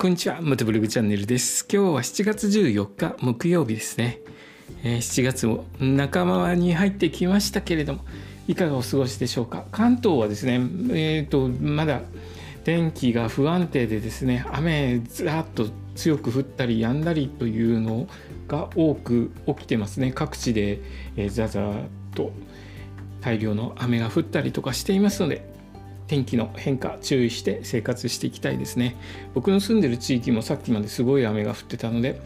こんにちは元ブログチャンネルです。今日は7月14日木曜日ですね、えー、7月も仲間に入ってきましたけれどもいかがお過ごしでしょうか？関東はですねえっ、ー、とまだ天気が不安定でですね雨ずらっと強く降ったり止んだりというのが多く起きてますね。各地で、えー、ザザーと大量の雨が降ったりとかしていますので天気の変化注意して生活していきたいですね。僕の住んでる地域もさっきまですごい雨が降ってたので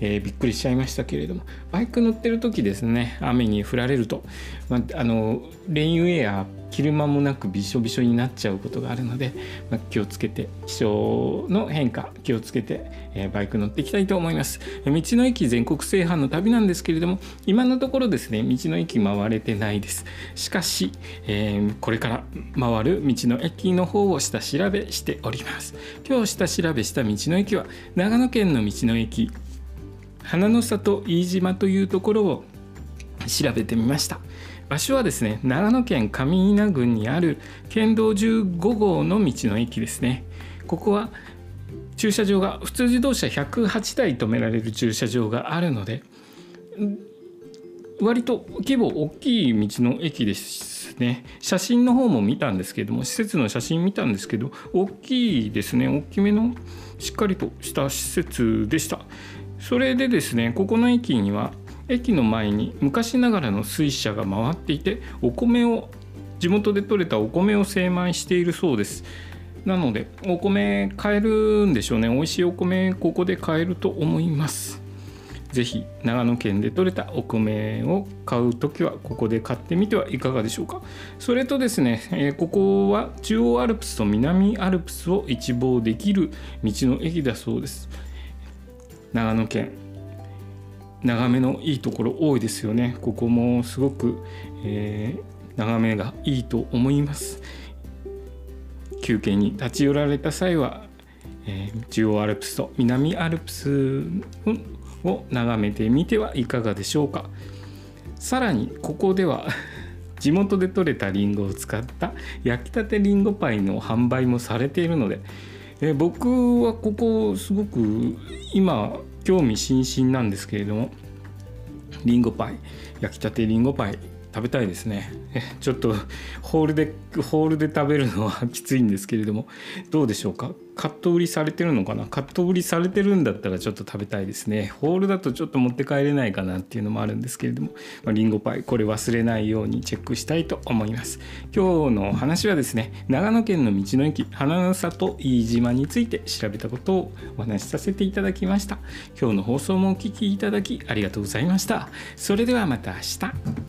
えー、びっくりしちゃいましたけれどもバイク乗ってる時ですね雨に降られると、まあ、あのレインウェア着る間もなくびしょびしょになっちゃうことがあるので、まあ、気をつけて気象の変化気をつけて、えー、バイク乗っていきたいと思います。道の駅全国制覇の旅なんですけれども今のところですね道の駅回れてないです。しかし、えー、これから回る道の駅の方を下調べしております。今日下調べした道の駅は長野県の道の駅花の里飯島というところを調べてみました。場所はですね長野県上伊那郡にある県道15号の道の駅ですね。ここは駐車場が普通自動車108台止められる駐車場があるので割と規模大きい道の駅ですね。写真の方も見たんですけども施設の写真見たんですけど大きいですね。大きめのしっかりとした施設でした。それでですねここの駅には駅の前に昔ながらの水車が回っていてお米を地元で採れたお米を精米しているそうです。なのでお米買えるんでしょうね。美味しいお米ここで買えると思います。是非長野県で採れたお米を買う時はここで買ってみてはいかがでしょうか。それとですね、え、ここは中央アルプスと南アルプスを一望できる道の駅だそうです。長野県。眺めのいいところ多いですよね。ここもすごく、えー、眺めがいいと思います。休憩に立ち寄られた際は、えー、中央アルプスと南アルプスを眺めてみてはいかがでしょうか。さらにここでは 地元で採れたりんごを使った焼きたてりんごパイの販売もされているのでえ僕はここすごく今興味津々なんですけれどもりんごパイ焼きたてりんごパイ食べたいですね。ちょっとホールでホールで食べるのは きついんですけれどもどうでしょうか？カット売りされてるのかな？カット売りされてるんだったらちょっと食べたいですね。ホールだとちょっと持って帰れないかなっていうのもあるんですけれども、まあ、リンゴパイこれ忘れないようにチェックしたいと思います。今日の話はですね長野県の道の駅花の里飯島について調べたことをお話しさせていただきました。今日の放送もお聴きいただきありがとうございました。それではまた明日。